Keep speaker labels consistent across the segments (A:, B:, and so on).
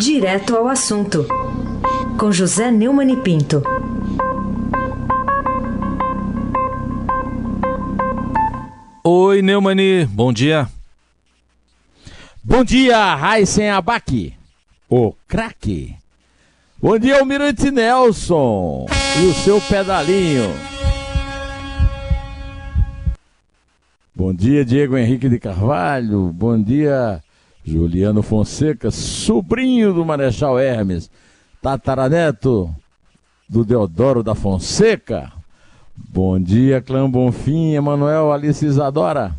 A: Direto ao assunto, com José Neumann e Pinto.
B: Oi, Neumani, bom dia.
C: Bom dia, Raíssen Abac, o craque. Bom dia, Almirante Nelson e o seu pedalinho. Bom dia, Diego Henrique de Carvalho. Bom dia, Juliano Fonseca, sobrinho do Marechal Hermes, tataraneto do Deodoro da Fonseca. Bom dia, Clã Bonfim, Emanuel Alice Isadora.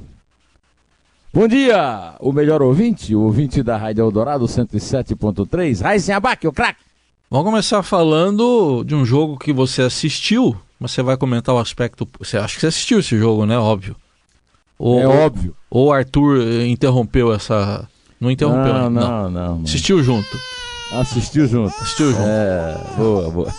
C: Bom dia, o melhor ouvinte, o ouvinte da Rádio Eldorado 107.3, Raíssen Abac, o craque.
B: Vamos começar falando de um jogo que você assistiu, mas você vai comentar o aspecto. Você acha que você assistiu esse jogo, né? Óbvio.
C: Ou, é óbvio.
B: Ou o Arthur interrompeu essa. Não interrompeu,
C: não, né? não, não, não.
B: Assistiu junto.
C: Assistiu junto.
B: Assistiu junto.
C: É, boa, boa.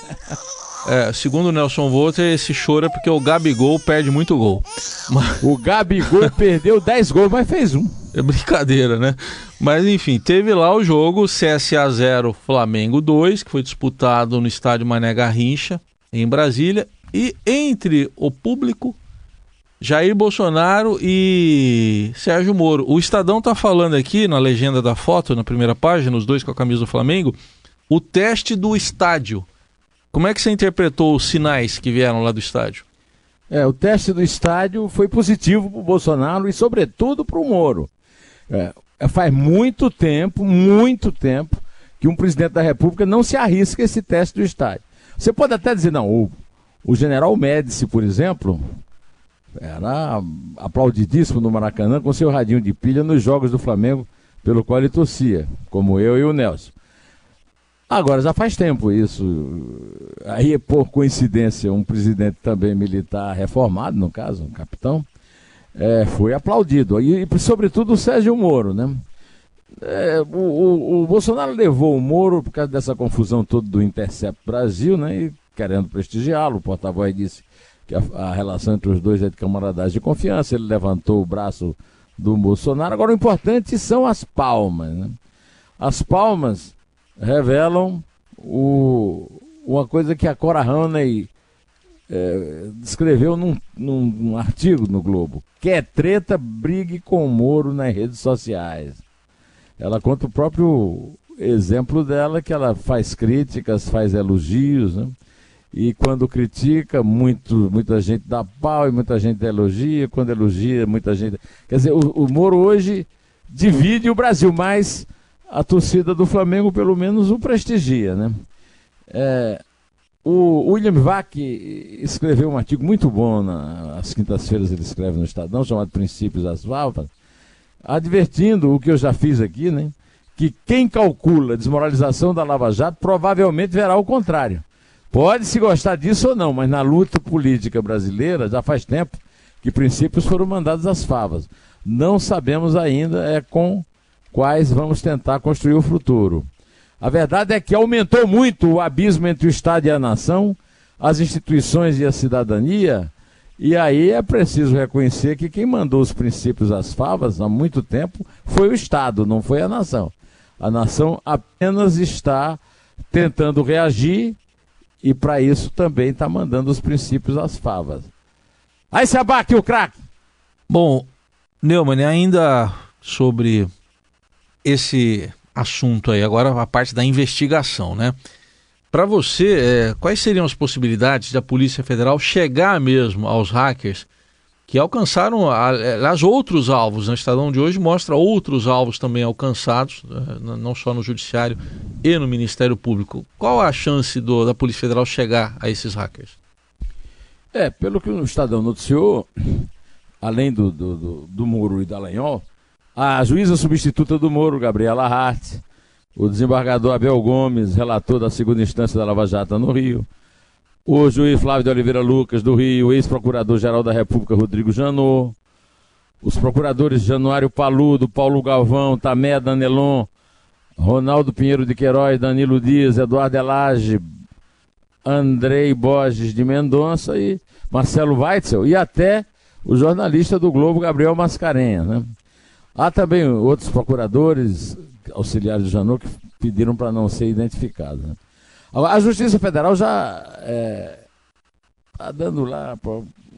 B: É, segundo o Nelson Volter, esse choro é porque o Gabigol perde muito gol.
C: Mas... O Gabigol perdeu 10 gols, mas fez um.
B: É brincadeira, né? Mas enfim, teve lá o jogo CSA 0 Flamengo 2, que foi disputado no estádio Mané Garrincha, em Brasília. E entre o público, Jair Bolsonaro e Sérgio Moro. O Estadão tá falando aqui na legenda da foto, na primeira página, os dois com a camisa do Flamengo, o teste do estádio. Como é que você interpretou os sinais que vieram lá do estádio?
C: É, o teste do estádio foi positivo para o Bolsonaro e, sobretudo, para o Moro. É, é, faz muito tempo, muito tempo, que um presidente da República não se arrisca esse teste do estádio. Você pode até dizer, não, o, o general Médici, por exemplo, era aplaudidíssimo no Maracanã com seu radinho de pilha nos jogos do Flamengo, pelo qual ele torcia, como eu e o Nelson. Agora, já faz tempo isso. Aí, por coincidência, um presidente também militar reformado, no caso, um capitão, é, foi aplaudido. E, e, sobretudo, o Sérgio Moro, né? É, o, o, o, Bolsonaro levou o Moro por causa dessa confusão toda do Intercept Brasil, né? E querendo prestigiá-lo, o porta-voz disse que a, a, relação entre os dois é de camaradagem de confiança. Ele levantou o braço do Bolsonaro. Agora, o importante são as palmas, né? As palmas revelam o, uma coisa que a Cora Honey é, descreveu num, num, num, artigo no Globo. Quer treta, brigue com o Moro nas redes sociais. Ela conta o próprio exemplo dela, que ela faz críticas, faz elogios, né? E quando critica, muito, muita gente dá pau e muita gente elogia. Quando elogia, muita gente. Quer dizer, o, o Moro hoje divide o Brasil, mas a torcida do Flamengo pelo menos o prestigia, né? É, o William Vac escreveu um artigo muito bom, nas quintas-feiras ele escreve no Estadão, chamado Princípios das Válvulas, advertindo o que eu já fiz aqui, né? Que quem calcula a desmoralização da Lava Jato provavelmente verá o contrário. Pode se gostar disso ou não, mas na luta política brasileira já faz tempo que princípios foram mandados às favas. Não sabemos ainda é com quais vamos tentar construir o futuro. A verdade é que aumentou muito o abismo entre o Estado e a nação, as instituições e a cidadania, e aí é preciso reconhecer que quem mandou os princípios às favas há muito tempo foi o Estado, não foi a nação. A nação apenas está tentando reagir e para isso também está mandando os princípios às favas. Aí se abate o craque!
B: Bom, Neumann, ainda sobre esse assunto aí, agora a parte da investigação, né? Para você, é, quais seriam as possibilidades da Polícia Federal chegar mesmo aos hackers que alcançaram as outros alvos? Né? O Estadão de hoje mostra outros alvos também alcançados, né? não só no Judiciário e no Ministério Público. Qual a chance do, da Polícia Federal chegar a esses hackers?
C: É, pelo que o Estadão noticiou, além do, do, do, do Muro e da Lanhol, a juíza substituta do Moro, Gabriela Hart, o desembargador Abel Gomes, relator da segunda instância da Lava Jato no Rio, o juiz Flávio de Oliveira Lucas, do Rio, ex-procurador-geral da República, Rodrigo Janot, os procuradores Januário Paludo, Paulo Galvão, Tamé Danelon, Ronaldo Pinheiro de Queiroz, Danilo Dias, Eduardo Elage, Andrei Borges de Mendonça e Marcelo Weitzel, e até o jornalista do Globo, Gabriel Mascarenhas, né? Há também outros procuradores, auxiliares do Janot, que pediram para não ser identificado. Né? A Justiça Federal já está é, tá dando lá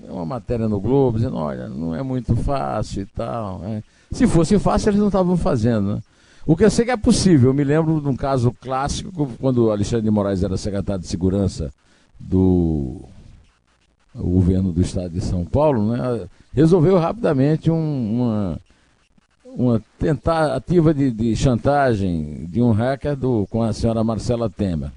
C: uma matéria no Globo, dizendo, olha, não é muito fácil e tal. Né? Se fosse fácil, eles não estavam fazendo. Né? O que eu sei que é possível, eu me lembro de um caso clássico, quando Alexandre de Moraes era secretário de Segurança do governo do estado de São Paulo, né, resolveu rapidamente um, uma, uma tentativa de, de, chantagem de um hacker do, com a senhora Marcela Temer.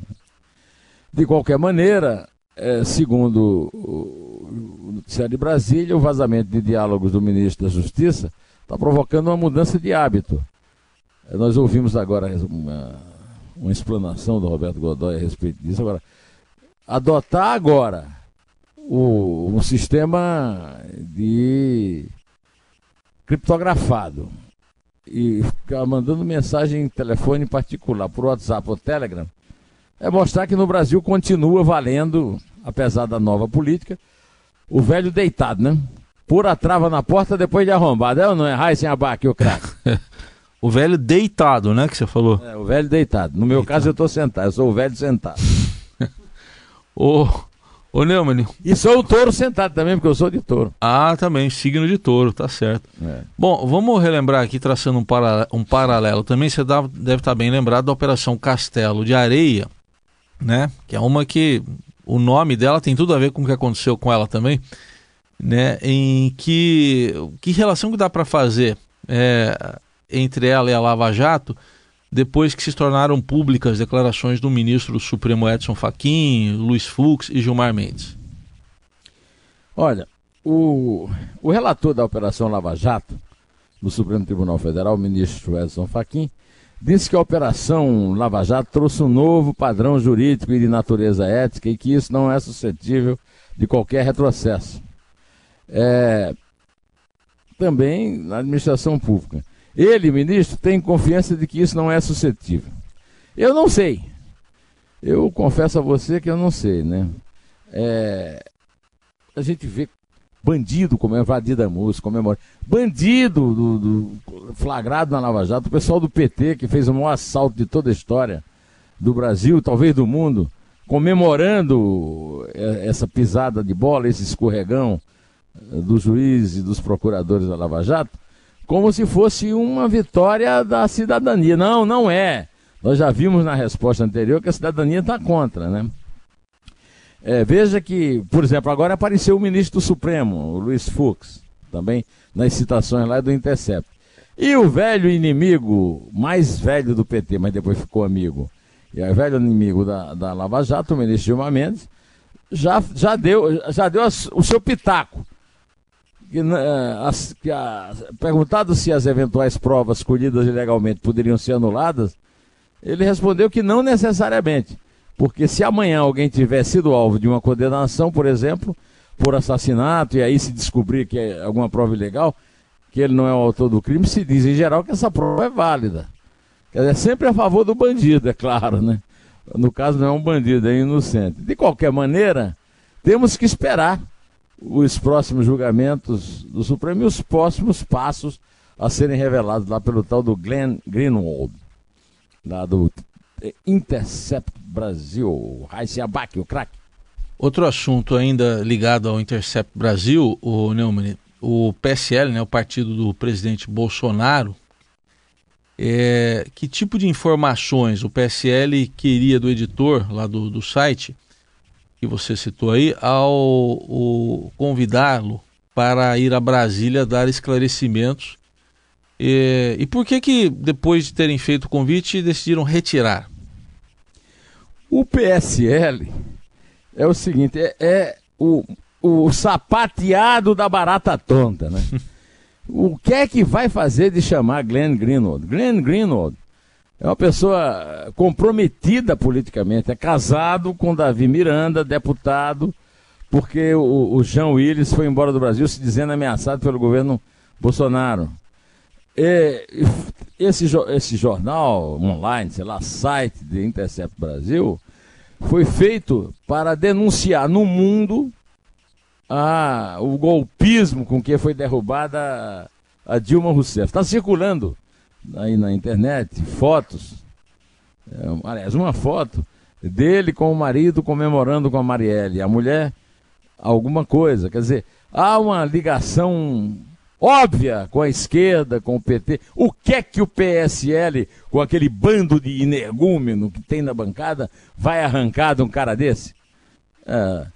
C: De qualquer maneira, é, segundo o Noticiário de Brasília, o vazamento de diálogos do ministro da Justiça está provocando uma mudança de hábito. É, nós ouvimos agora uma, uma explanação do Roberto Godoy a respeito disso. Agora, adotar agora o, um sistema de criptografado e ficar mandando mensagem em telefone particular por WhatsApp ou Telegram é mostrar que no Brasil continua valendo, apesar da nova política, o velho deitado, né? Pura trava na porta depois de arrombado. É ou não é? Raíssen Abac, o craque.
B: o velho deitado, né, que você falou?
C: É, o velho deitado. No meu deitado. caso eu estou sentado, eu sou o velho sentado.
B: Ô, ô Neumann.
C: E sou o touro sentado também, porque eu sou de touro.
B: Ah, também, signo de touro, tá certo. É. Bom, vamos relembrar aqui, traçando um, para, um paralelo. Também você deve estar bem lembrado da Operação Castelo de Areia, né? Que é uma que o nome dela tem tudo a ver com o que aconteceu com ela também, né? Em que que relação que dá para fazer é, entre ela e a Lava Jato? depois que se tornaram públicas declarações do ministro do Supremo Edson Fachin, Luiz Fux e Gilmar Mendes?
C: Olha, o, o relator da Operação Lava Jato do Supremo Tribunal Federal, o ministro Edson Fachin, disse que a Operação Lava Jato trouxe um novo padrão jurídico e de natureza ética e que isso não é suscetível de qualquer retrocesso. É, também na administração pública. Ele, ministro, tem confiança de que isso não é suscetível. Eu não sei. Eu confesso a você que eu não sei, né? É... A gente vê bandido como é invadido a música, comemora. Bandido do, do, flagrado na Lava Jato, o pessoal do PT que fez o maior assalto de toda a história do Brasil, talvez do mundo, comemorando essa pisada de bola, esse escorregão eh, do juiz e dos procuradores da Lava Jato como se fosse uma vitória da cidadania. Não, não é. Nós já vimos na resposta anterior que a cidadania está contra, né? É, veja que, por exemplo, agora apareceu o ministro do Supremo, o Luiz Fux, também nas citações lá do Intercept. E o velho inimigo, mais velho do PT, mas depois ficou amigo, e é o velho inimigo da, da Lava Jato, o ministro Gilmar Mendes, já, já deu, já deu o seu pitaco que, né, as, que a, perguntado se as eventuais provas colhidas ilegalmente poderiam ser anuladas, ele respondeu que não necessariamente. Porque se amanhã alguém tiver sido alvo de uma condenação, por exemplo, por assassinato, e aí se descobrir que é alguma prova ilegal, que ele não é o autor do crime, se diz em geral que essa prova é válida. Quer dizer, é sempre a favor do bandido, é claro, né? No caso não é um bandido, é inocente. De qualquer maneira, temos que esperar os próximos julgamentos do Supremo e os próximos passos a serem revelados lá pelo tal do Glenn Greenwald, lá do Intercept Brasil, Raíssa Abac, o craque.
B: Outro assunto ainda ligado ao Intercept Brasil, o Neumann, o PSL, né, o partido do presidente Bolsonaro, é, que tipo de informações o PSL queria do editor lá do, do site que você citou aí, ao convidá-lo para ir a Brasília dar esclarecimentos. E, e por que que, depois de terem feito o convite, decidiram retirar?
C: O PSL é o seguinte, é, é o, o sapateado da barata tonta, né? o que é que vai fazer de chamar Glenn Greenwald? Glenn Greenwald é uma pessoa comprometida politicamente, é casado com Davi Miranda, deputado, porque o, o Jean Willis foi embora do Brasil se dizendo ameaçado pelo governo Bolsonaro. E, esse, esse jornal online, sei lá, site de Intercept Brasil, foi feito para denunciar no mundo a, o golpismo com que foi derrubada a Dilma Rousseff. Está circulando aí na internet fotos É, aliás, uma foto dele com o marido comemorando com a Marielle. A mulher, alguma coisa. Quer dizer, há uma ligação óbvia com a esquerda, com o PT. O que é que o PSL, com aquele bando de energúmeno que tem na bancada, vai arrancar de um cara desse? É,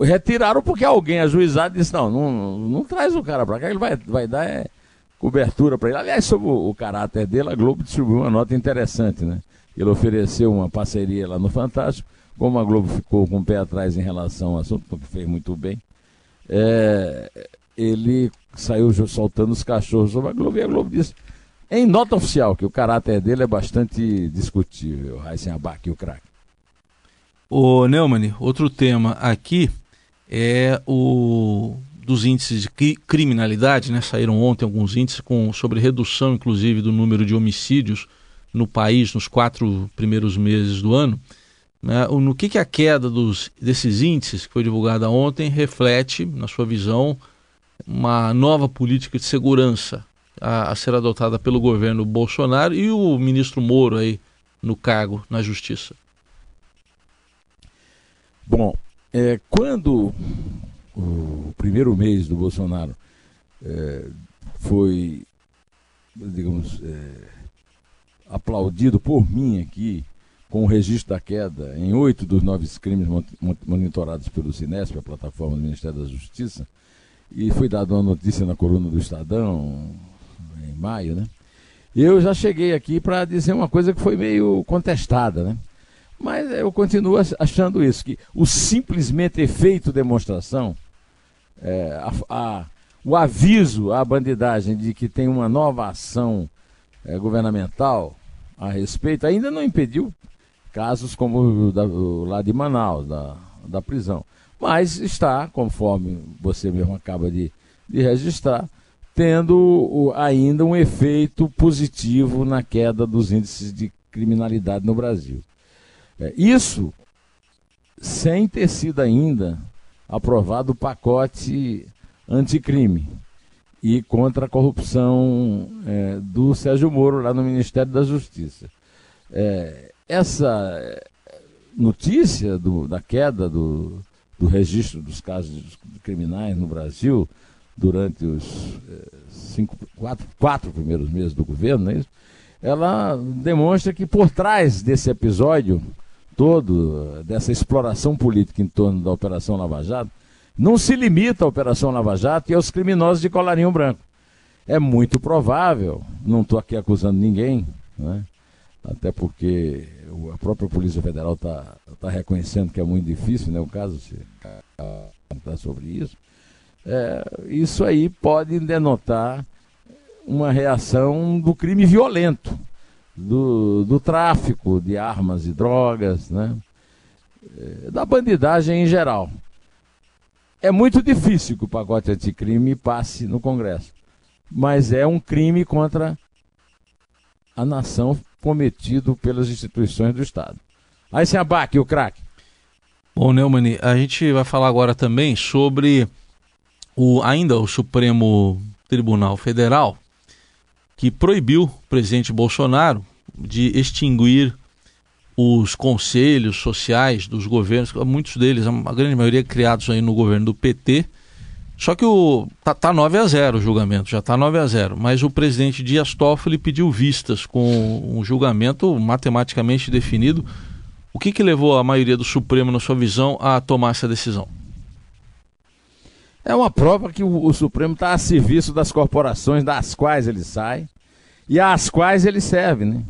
C: retiraram porque alguém ajuizado disse: não, não, não traz o cara para cá, ele vai, vai dar é, cobertura para ele. Aliás, sobre o, o, caráter dele, a Globo distribuiu uma nota interessante, né? Ele ofereceu uma parceria lá no Fantástico, como a Globo ficou com o pé atrás em relação ao assunto, porque fez muito bem. É, ele saiu soltando os cachorros sobre a Globo e a Globo disse, em nota oficial, que o caráter dele é bastante discutível, Raíssen Abac, o craque.
B: O Neumann, outro tema aqui é o dos índices de criminalidade, né? Saíram ontem alguns índices com, sobre redução, inclusive, do número de homicídios no país nos quatro primeiros meses do ano. Né? No que, que a queda dos, desses índices, que foi divulgada ontem, reflete, na sua visão, uma nova política de segurança a, a, ser adotada pelo governo Bolsonaro e o ministro Moro aí no cargo na justiça?
C: Bom, é, quando o primeiro mês do Bolsonaro é, foi, digamos, é, aplaudido por mim aqui com o registro da queda em oito dos nove crimes monitorados pelo Sinesp, a plataforma do Ministério da Justiça, e foi dada uma notícia na coluna do Estadão em maio, né? Eu já cheguei aqui para dizer uma coisa que foi meio contestada, né? Mas eu continuo achando isso, que o simplesmente efeito demonstração, é, a, a, o aviso à bandidagem de que tem uma nova ação é, governamental a respeito, ainda não impediu casos como o, da, o lá de Manaus, da, da prisão mas está, conforme você mesmo acaba de, de registrar, tendo ainda um efeito positivo na queda dos índices de criminalidade no Brasil. É, isso sem ter sido ainda aprovado o pacote anticrime e contra a corrupção é, do Sérgio Moro lá no Ministério da Justiça. É, essa notícia do, da queda do, do registro dos casos criminais no Brasil durante os eh, cinco, quatro, quatro primeiros meses do governo, é ela demonstra que por trás desse episódio todo, dessa exploração política em torno da Operação Lava Jato, não se limita à Operação Lava Jato e aos criminosos de colarinho branco. É muito provável, não estou aqui acusando ninguém, né? Até porque a própria Polícia Federal está tá reconhecendo que é muito difícil, né, o caso, se tá sobre isso. É, isso aí pode denotar uma reação do crime violento, do, do tráfico de armas e drogas, né? É, da bandidagem em geral. É muito difícil que o pacote anticrime passe no Congresso, mas é um crime contra a nação cometido pelas instituições do Estado. Aí se abaque o craque.
B: Bom, Neumann, a gente vai falar agora também sobre o, ainda o Supremo Tribunal Federal, que proibiu o presidente Bolsonaro de extinguir os conselhos sociais dos governos, muitos deles, a grande maioria criados aí no governo do PT, só que o tá, tá 9 a 0 o julgamento, já está 9 a 0, mas o presidente Dias Toffoli pediu vistas com um julgamento matematicamente definido. O que, que levou a maioria do Supremo, na sua visão, a tomar essa decisão?
C: É uma prova que o, o Supremo está a serviço das corporações das quais ele sai e às quais ele serve, né?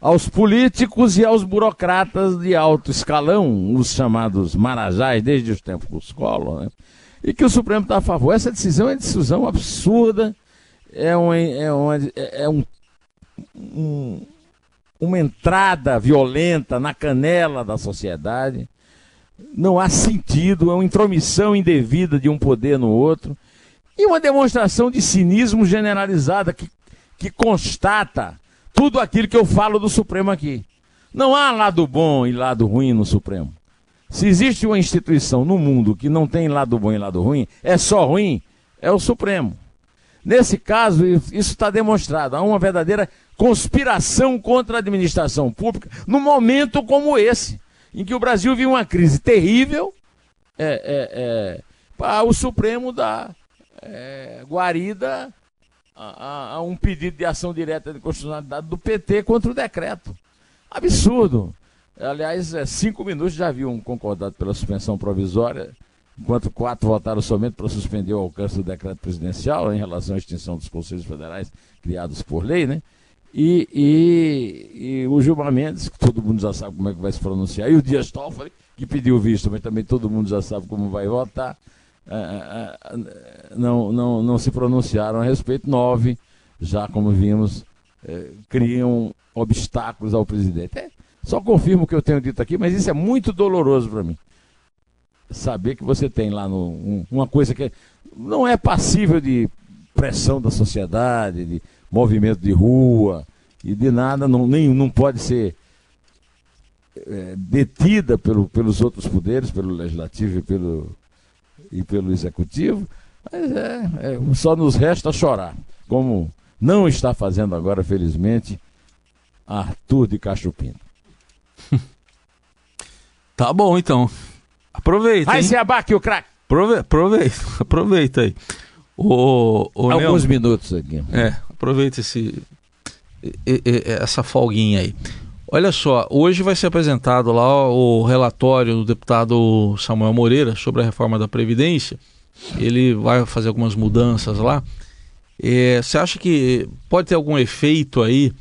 C: Aos políticos e aos burocratas de alto escalão, os chamados marajás, desde os tempos dos Collor, né? E que o Supremo está a favor. Essa decisão é uma decisão absurda, é, uma, é, uma, é um, um, uma entrada violenta na canela da sociedade. Não há sentido, é uma intromissão indevida de um poder no outro e uma demonstração de cinismo generalizada que, que constata tudo aquilo que eu falo do Supremo aqui. Não há lado bom e lado ruim no Supremo. Se existe uma instituição no mundo que não tem lado bom e lado ruim, é só ruim, é o Supremo. Nesse caso, isso está demonstrado. Há uma verdadeira conspiração contra a administração pública num momento como esse, em que o Brasil vive uma crise terrível, é, é, é, o Supremo dá é, guarida a, a, um pedido de ação direta de constitucionalidade do PT contra o decreto. Absurdo. Aliás, é, cinco minutos já haviam concordado pela suspensão provisória, enquanto quatro votaram somente para suspender o alcance do decreto presidencial em relação à extinção dos conselhos federais criados por lei, né? E, e, e, o Gilmar Mendes, que todo mundo já sabe como é que vai se pronunciar, e o Dias Toffoli, que pediu visto, mas também todo mundo já sabe como vai votar, é, é, não, não, não se pronunciaram a respeito. Nove, já como vimos, criam obstáculos ao presidente. É, só confirmo o que eu tenho dito aqui, mas isso é muito doloroso para mim. Saber que você tem lá no, um, uma coisa que não é passível de pressão da sociedade, de movimento de rua e de nada, não, nem, não pode ser é, detida pelo, pelos outros poderes, pelo legislativo e pelo, e pelo executivo, mas é, é, só nos resta chorar, como não está fazendo agora, felizmente, Arthur de Castro Pinto.
B: tá bom, então. Aproveita.
C: Vai se abaque o craque.
B: Aprove aproveita, aproveita aí. O, o
C: Alguns minutos aqui.
B: É, aproveita esse, essa folguinha aí. Olha só, hoje vai ser apresentado lá o relatório do deputado Samuel Moreira sobre a reforma da Previdência. Ele vai fazer algumas mudanças lá. É, você acha que pode ter algum efeito aí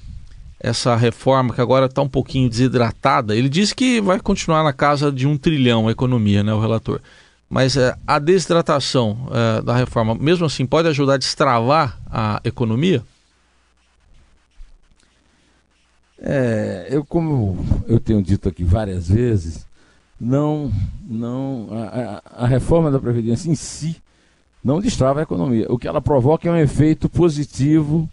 B: essa reforma que agora está um pouquinho desidratada? Ele disse que vai continuar na casa de um trilhão a economia, né, o relator. Mas é, a desidratação é, da reforma, mesmo assim, pode ajudar a destravar a economia?
C: É, eu como eu tenho dito aqui várias vezes, não, não a, a, reforma da previdência em si não destrava a economia. O que ela provoca é um efeito positivo.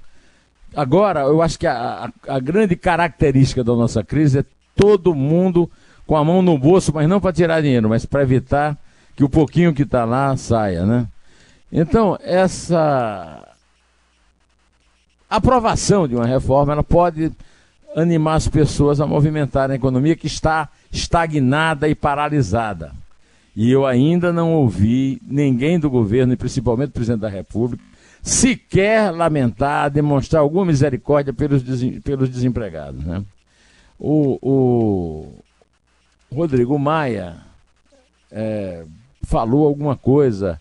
C: Agora, eu acho que a, a, a grande característica da nossa crise é todo mundo com a mão no bolso, mas não para tirar dinheiro, mas para evitar que o pouquinho que está lá saia, né? Então, essa aprovação de uma reforma, ela pode animar as pessoas a movimentarem a economia que está estagnada e paralisada. E eu ainda não ouvi ninguém do governo, e principalmente o presidente da República, sequer lamentar, demonstrar alguma misericórdia pelos, pelos desempregados. Né? O, o Rodrigo Maia é, falou alguma coisa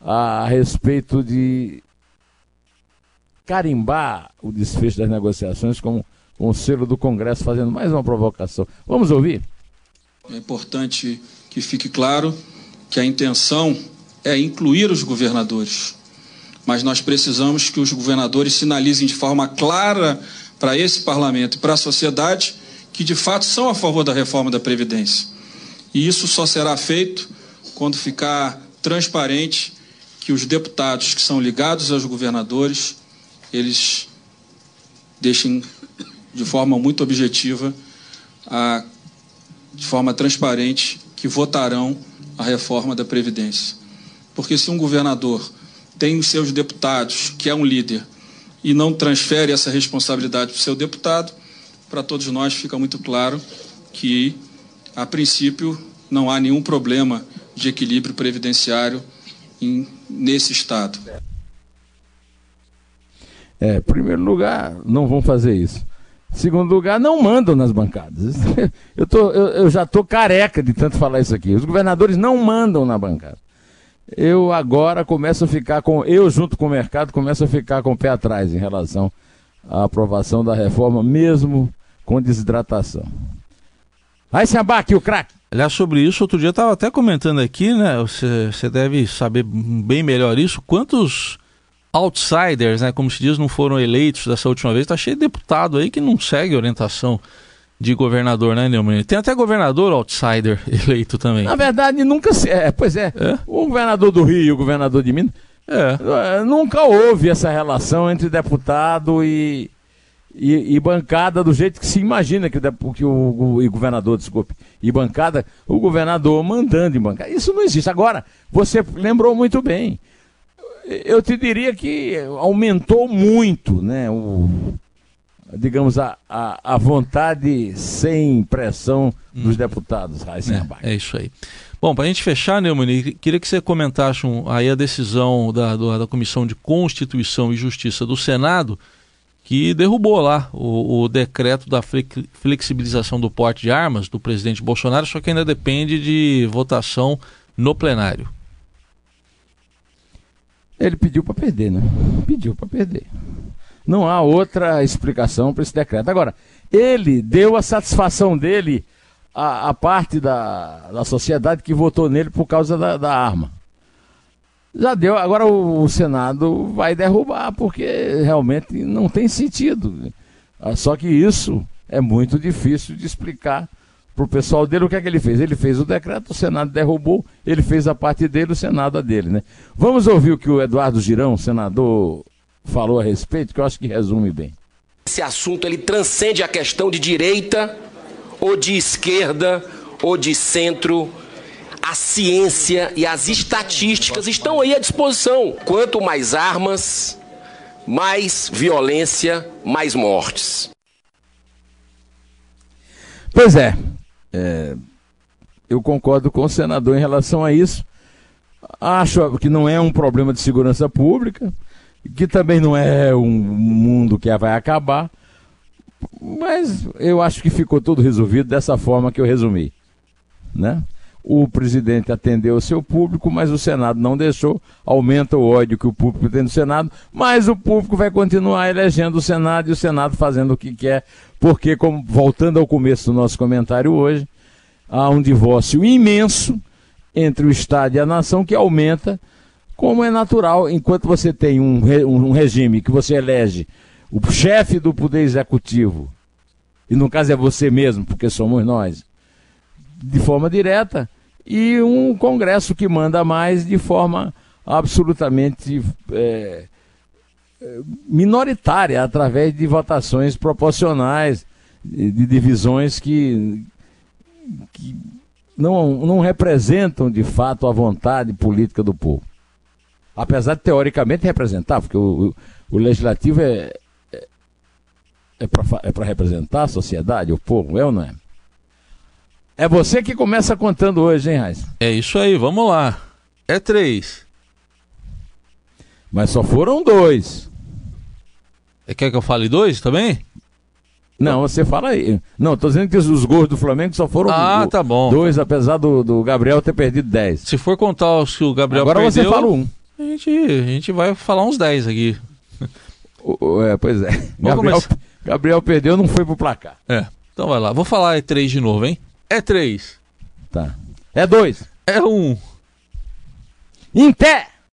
C: a respeito de carimbar o desfecho das negociações como com o selo do Congresso fazendo mais uma provocação. Vamos ouvir?
D: É importante que fique claro que a intenção é incluir os governadores. Mas nós precisamos que os governadores sinalizem de forma clara para esse parlamento e para a sociedade que de fato são a favor da reforma da Previdência. E isso só será feito quando ficar transparente que os deputados que são ligados aos governadores, eles deixem de forma muito objetiva, a, de forma transparente, que votarão a reforma da Previdência. Porque se um governador tem os seus deputados, que é um líder, e não transfere essa responsabilidade para o seu deputado, para todos nós fica muito claro que, a princípio, não há nenhum problema de equilíbrio previdenciário em, nesse Estado.
C: É, em primeiro lugar, não vão fazer isso. Segundo lugar, não mandam nas bancadas. Eu, tô, eu, eu já estou careca de tanto falar isso aqui. Os governadores não mandam na bancada. Eu agora começo a ficar com. Eu, junto com o mercado, começo a ficar com o pé atrás em relação à aprovação da reforma, mesmo com desidratação. Vai se abaque o craque!
B: Aliás, sobre isso, outro dia eu estava até comentando aqui, né? Você, você deve saber bem melhor isso. Quantos outsiders, né, como se diz, não foram eleitos dessa última vez. Está cheio de deputado aí que não segue orientação de governador, né, Neumann? Tem até governador outsider eleito também.
C: Na verdade, nunca se. É, pois é, é, O governador do Rio e o governador de Minas. É. é. Nunca houve essa relação entre deputado e, e, e, bancada do jeito que se imagina que o, que o, o governador, desculpe, e bancada, o governador mandando em bancada. Isso não existe. Agora, você lembrou muito bem eu te diria que aumentou muito né, o, digamos, a, a, a vontade sem pressão dos deputados, Raíssa
B: é, é isso aí. Bom, para a gente fechar, Neumann, queria que você comentasse um, aí a decisão da, do, da Comissão de Constituição e Justiça do Senado, que derrubou lá o, o, decreto da flexibilização do porte de armas do presidente Bolsonaro, só que ainda depende de votação no plenário.
C: Ele pediu para perder, né? Pediu para perder. Não há outra explicação para esse decreto. Agora, ele deu a satisfação dele à, à parte da, da sociedade que votou nele por causa da, da arma. Já deu, agora o, o, Senado vai derrubar, porque realmente não tem sentido. Ah, só que isso é muito difícil de explicar para o pessoal dele o que é que ele fez. Ele fez o decreto, o Senado derrubou, ele fez a parte dele, o Senado a dele, né? Vamos ouvir o que o Eduardo Girão, senador, falou a respeito, que eu acho que resume bem.
E: Esse assunto ele transcende a questão de direita ou de esquerda ou de centro. A ciência e as estatísticas estão aí à disposição. Quanto mais armas, mais violência, mais mortes.
C: Pois é, é, eu concordo com o senador em relação a isso. Acho que não é um problema de segurança pública que também não é um mundo que vai acabar, mas eu acho que ficou tudo resolvido dessa forma que eu resumi, né? O presidente atendeu o seu público, mas o Senado não deixou, aumenta o ódio que o público tem do Senado, mas o público vai continuar elegendo o Senado e o Senado fazendo o que quer, porque, como, voltando ao começo do nosso comentário hoje, há um divórcio imenso entre o Estado e a nação que aumenta como é natural, enquanto você tem um, um regime que você elege o chefe do poder executivo, e no caso é você mesmo, porque somos nós, de forma direta, e um Congresso que manda mais de forma absolutamente é, minoritária, através de votações proporcionais, de, de divisões que, que não, não representam de fato a vontade política do povo apesar de teoricamente representar, porque o, o, o legislativo é, é, é para é representar a sociedade, o povo, é ou não é? É você que começa contando hoje, hein, Raiz?
B: É isso aí, vamos lá. É três.
C: Mas só foram dois.
B: É, quer que eu fale dois também?
C: Não, você fala aí. Não, tô dizendo que os gols do Flamengo só foram
B: ah, tá bom.
C: dois, apesar do, do Gabriel ter perdido dez.
B: Se for contar os que o Gabriel
C: Agora
B: perdeu...
C: Agora você fala um.
B: A gente, a gente vai falar uns 10 aqui.
C: É, pois é. Gabriel, Gabriel perdeu, não foi pro placar.
B: É. Então vai lá. Vou falar é 3 de novo, hein? É 3.
C: Tá. É 2.
B: É 1. Um.
C: Em pé!